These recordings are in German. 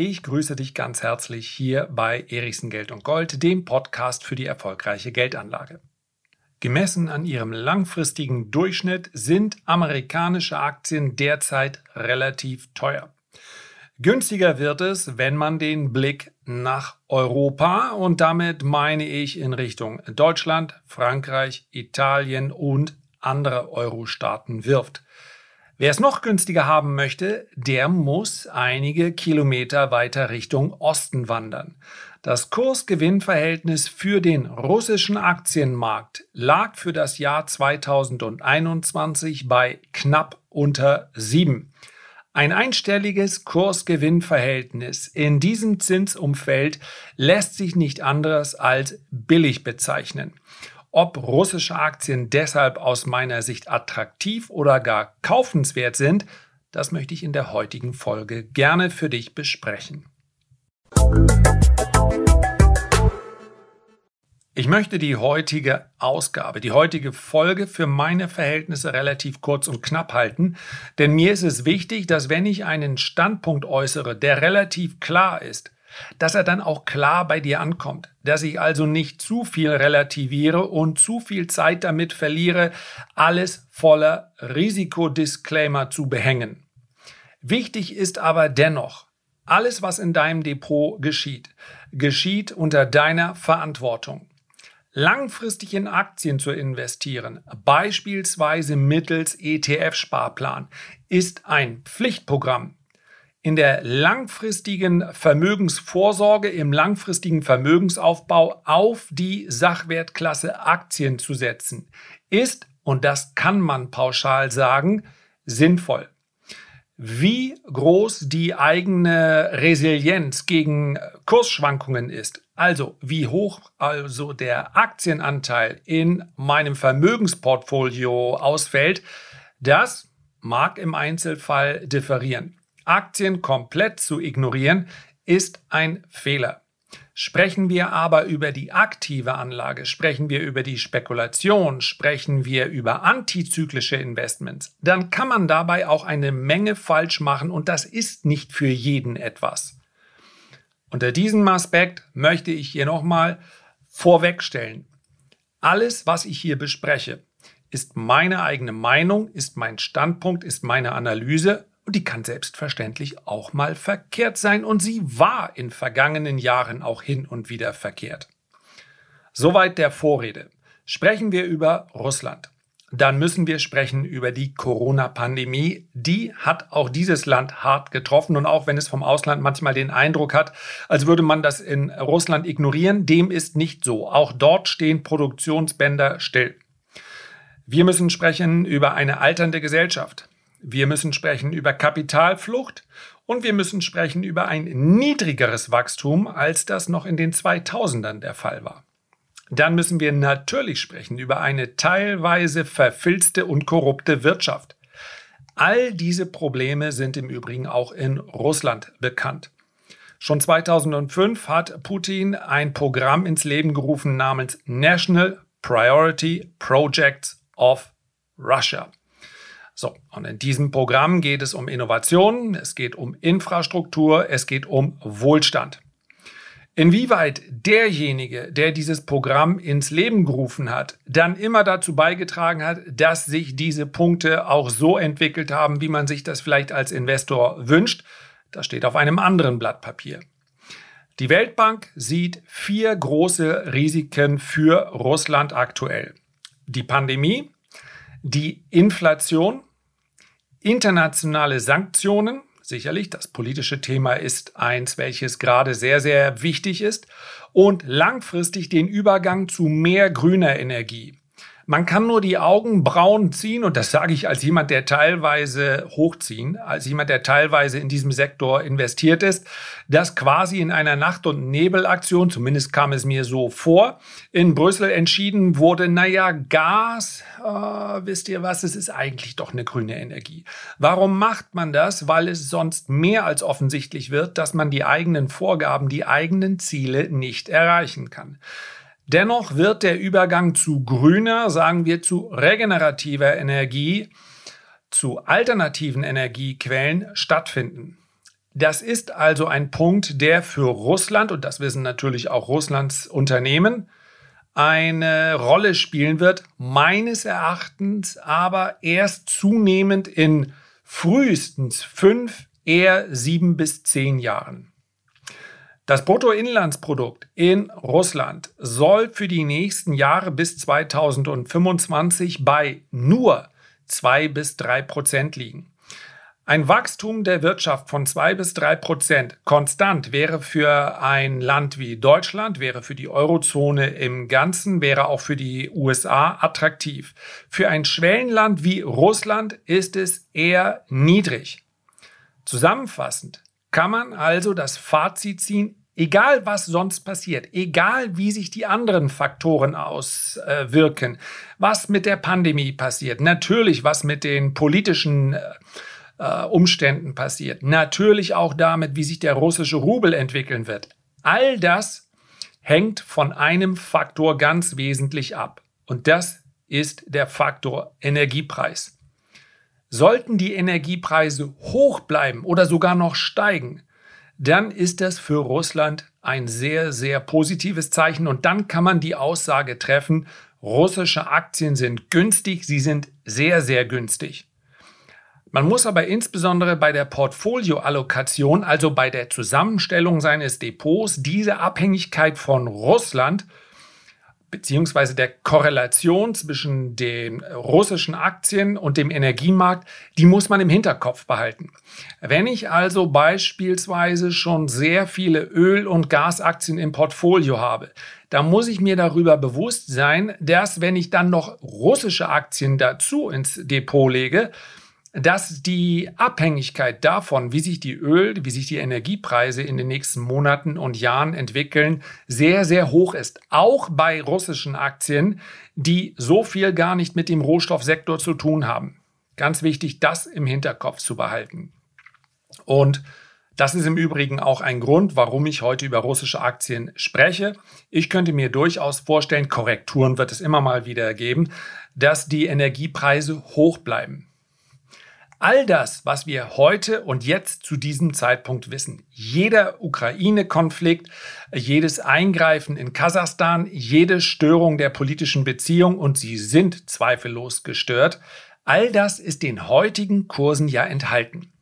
Ich grüße dich ganz herzlich hier bei Erichsen Geld und Gold, dem Podcast für die erfolgreiche Geldanlage. Gemessen an ihrem langfristigen Durchschnitt sind amerikanische Aktien derzeit relativ teuer. Günstiger wird es, wenn man den Blick nach Europa und damit meine ich in Richtung Deutschland, Frankreich, Italien und andere Euro-Staaten wirft. Wer es noch günstiger haben möchte, der muss einige Kilometer weiter Richtung Osten wandern. Das Kursgewinnverhältnis für den russischen Aktienmarkt lag für das Jahr 2021 bei knapp unter 7. Ein einstelliges Kursgewinnverhältnis in diesem Zinsumfeld lässt sich nicht anders als billig bezeichnen. Ob russische Aktien deshalb aus meiner Sicht attraktiv oder gar kaufenswert sind, das möchte ich in der heutigen Folge gerne für dich besprechen. Ich möchte die heutige Ausgabe, die heutige Folge für meine Verhältnisse relativ kurz und knapp halten, denn mir ist es wichtig, dass wenn ich einen Standpunkt äußere, der relativ klar ist, dass er dann auch klar bei dir ankommt, dass ich also nicht zu viel relativiere und zu viel Zeit damit verliere, alles voller Risikodisclaimer zu behängen. Wichtig ist aber dennoch, alles, was in deinem Depot geschieht, geschieht unter deiner Verantwortung. Langfristig in Aktien zu investieren, beispielsweise mittels ETF-Sparplan, ist ein Pflichtprogramm in der langfristigen Vermögensvorsorge, im langfristigen Vermögensaufbau auf die Sachwertklasse Aktien zu setzen, ist, und das kann man pauschal sagen, sinnvoll. Wie groß die eigene Resilienz gegen Kursschwankungen ist, also wie hoch also der Aktienanteil in meinem Vermögensportfolio ausfällt, das mag im Einzelfall differieren. Aktien komplett zu ignorieren, ist ein Fehler. Sprechen wir aber über die aktive Anlage, sprechen wir über die Spekulation, sprechen wir über antizyklische Investments, dann kann man dabei auch eine Menge falsch machen und das ist nicht für jeden etwas. Unter diesem Aspekt möchte ich hier nochmal vorwegstellen. Alles, was ich hier bespreche, ist meine eigene Meinung, ist mein Standpunkt, ist meine Analyse und die kann selbstverständlich auch mal verkehrt sein und sie war in vergangenen Jahren auch hin und wieder verkehrt. Soweit der Vorrede. Sprechen wir über Russland. Dann müssen wir sprechen über die Corona-Pandemie. Die hat auch dieses Land hart getroffen. Und auch wenn es vom Ausland manchmal den Eindruck hat, als würde man das in Russland ignorieren, dem ist nicht so. Auch dort stehen Produktionsbänder still. Wir müssen sprechen über eine alternde Gesellschaft. Wir müssen sprechen über Kapitalflucht und wir müssen sprechen über ein niedrigeres Wachstum, als das noch in den 2000ern der Fall war. Dann müssen wir natürlich sprechen über eine teilweise verfilzte und korrupte Wirtschaft. All diese Probleme sind im Übrigen auch in Russland bekannt. Schon 2005 hat Putin ein Programm ins Leben gerufen namens National Priority Projects of Russia. So, und in diesem Programm geht es um Innovation, es geht um Infrastruktur, es geht um Wohlstand. Inwieweit derjenige, der dieses Programm ins Leben gerufen hat, dann immer dazu beigetragen hat, dass sich diese Punkte auch so entwickelt haben, wie man sich das vielleicht als Investor wünscht, das steht auf einem anderen Blatt Papier. Die Weltbank sieht vier große Risiken für Russland aktuell. Die Pandemie, die Inflation, Internationale Sanktionen, sicherlich, das politische Thema ist eins, welches gerade sehr, sehr wichtig ist, und langfristig den Übergang zu mehr grüner Energie. Man kann nur die Augenbrauen ziehen, und das sage ich als jemand, der teilweise hochziehen, als jemand, der teilweise in diesem Sektor investiert ist, dass quasi in einer Nacht- und Nebelaktion, zumindest kam es mir so vor, in Brüssel entschieden wurde, naja, Gas, äh, wisst ihr was, es ist eigentlich doch eine grüne Energie. Warum macht man das? Weil es sonst mehr als offensichtlich wird, dass man die eigenen Vorgaben, die eigenen Ziele nicht erreichen kann. Dennoch wird der Übergang zu grüner, sagen wir zu regenerativer Energie, zu alternativen Energiequellen stattfinden. Das ist also ein Punkt, der für Russland, und das wissen natürlich auch Russlands Unternehmen, eine Rolle spielen wird, meines Erachtens aber erst zunehmend in frühestens fünf, eher sieben bis zehn Jahren. Das Bruttoinlandsprodukt in Russland soll für die nächsten Jahre bis 2025 bei nur zwei bis drei Prozent liegen. Ein Wachstum der Wirtschaft von zwei bis drei Prozent konstant wäre für ein Land wie Deutschland, wäre für die Eurozone im Ganzen, wäre auch für die USA attraktiv. Für ein Schwellenland wie Russland ist es eher niedrig. Zusammenfassend kann man also das Fazit ziehen, Egal was sonst passiert, egal wie sich die anderen Faktoren auswirken, was mit der Pandemie passiert, natürlich was mit den politischen äh, Umständen passiert, natürlich auch damit, wie sich der russische Rubel entwickeln wird. All das hängt von einem Faktor ganz wesentlich ab. Und das ist der Faktor Energiepreis. Sollten die Energiepreise hoch bleiben oder sogar noch steigen, dann ist das für Russland ein sehr, sehr positives Zeichen. Und dann kann man die Aussage treffen, russische Aktien sind günstig, sie sind sehr, sehr günstig. Man muss aber insbesondere bei der Portfolioallokation, also bei der Zusammenstellung seines Depots, diese Abhängigkeit von Russland beziehungsweise der Korrelation zwischen den russischen Aktien und dem Energiemarkt, die muss man im Hinterkopf behalten. Wenn ich also beispielsweise schon sehr viele Öl- und Gasaktien im Portfolio habe, dann muss ich mir darüber bewusst sein, dass wenn ich dann noch russische Aktien dazu ins Depot lege, dass die Abhängigkeit davon, wie sich die Öl, wie sich die Energiepreise in den nächsten Monaten und Jahren entwickeln, sehr, sehr hoch ist. Auch bei russischen Aktien, die so viel gar nicht mit dem Rohstoffsektor zu tun haben. Ganz wichtig, das im Hinterkopf zu behalten. Und das ist im Übrigen auch ein Grund, warum ich heute über russische Aktien spreche. Ich könnte mir durchaus vorstellen, Korrekturen wird es immer mal wieder geben, dass die Energiepreise hoch bleiben. All das, was wir heute und jetzt zu diesem Zeitpunkt wissen, jeder Ukraine-Konflikt, jedes Eingreifen in Kasachstan, jede Störung der politischen Beziehung, und sie sind zweifellos gestört, all das ist den heutigen Kursen ja enthalten.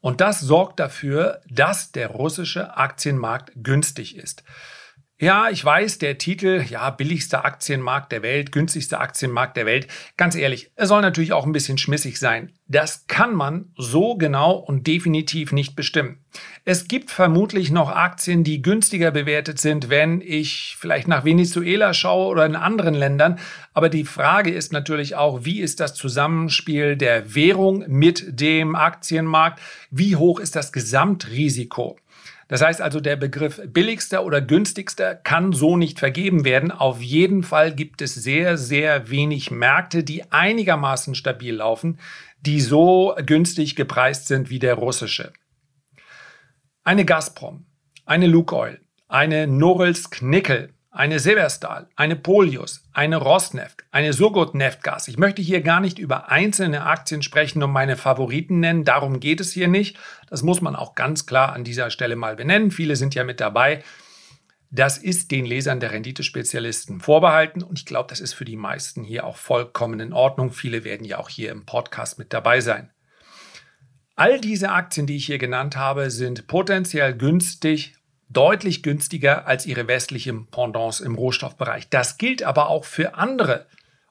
Und das sorgt dafür, dass der russische Aktienmarkt günstig ist. Ja, ich weiß, der Titel, ja, billigster Aktienmarkt der Welt, günstigster Aktienmarkt der Welt, ganz ehrlich, er soll natürlich auch ein bisschen schmissig sein. Das kann man so genau und definitiv nicht bestimmen. Es gibt vermutlich noch Aktien, die günstiger bewertet sind, wenn ich vielleicht nach Venezuela schaue oder in anderen Ländern. Aber die Frage ist natürlich auch, wie ist das Zusammenspiel der Währung mit dem Aktienmarkt? Wie hoch ist das Gesamtrisiko? Das heißt also, der Begriff billigster oder günstigster kann so nicht vergeben werden. Auf jeden Fall gibt es sehr, sehr wenig Märkte, die einigermaßen stabil laufen, die so günstig gepreist sind wie der russische. Eine Gazprom, eine Lukoil, eine Norilsk Nickel, eine Severstal, eine Polius, eine Rosneft, eine Surgut Neftgas. Ich möchte hier gar nicht über einzelne Aktien sprechen und meine Favoriten nennen, darum geht es hier nicht. Das muss man auch ganz klar an dieser Stelle mal benennen. Viele sind ja mit dabei. Das ist den Lesern der Renditespezialisten vorbehalten und ich glaube, das ist für die meisten hier auch vollkommen in Ordnung. Viele werden ja auch hier im Podcast mit dabei sein. All diese Aktien, die ich hier genannt habe, sind potenziell günstig deutlich günstiger als ihre westlichen Pendants im Rohstoffbereich. Das gilt aber auch für andere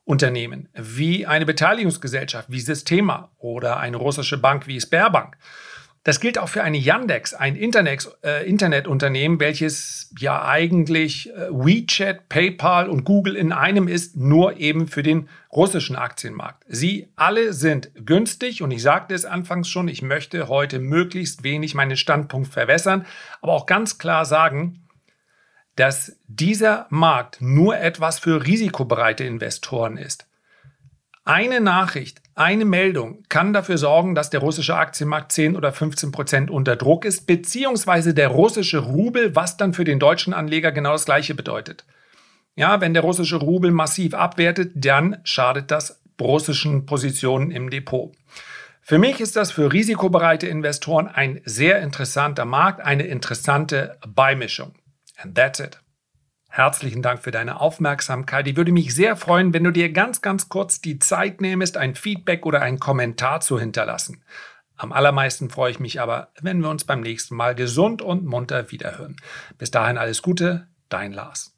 Unternehmen wie eine Beteiligungsgesellschaft wie Systema oder eine russische Bank wie Sberbank. Das gilt auch für eine Yandex, ein Internet, äh, Internetunternehmen, welches ja eigentlich äh, WeChat, PayPal und Google in einem ist, nur eben für den russischen Aktienmarkt. Sie alle sind günstig und ich sagte es anfangs schon, ich möchte heute möglichst wenig meinen Standpunkt verwässern, aber auch ganz klar sagen, dass dieser Markt nur etwas für risikobereite Investoren ist. Eine Nachricht, eine Meldung kann dafür sorgen, dass der russische Aktienmarkt 10 oder 15 Prozent unter Druck ist, beziehungsweise der russische Rubel, was dann für den deutschen Anleger genau das Gleiche bedeutet. Ja, wenn der russische Rubel massiv abwertet, dann schadet das russischen Positionen im Depot. Für mich ist das für risikobereite Investoren ein sehr interessanter Markt, eine interessante Beimischung. And that's it. Herzlichen Dank für deine Aufmerksamkeit. Ich würde mich sehr freuen, wenn du dir ganz, ganz kurz die Zeit nehmest, ein Feedback oder einen Kommentar zu hinterlassen. Am allermeisten freue ich mich aber, wenn wir uns beim nächsten Mal gesund und munter wiederhören. Bis dahin alles Gute, dein Lars.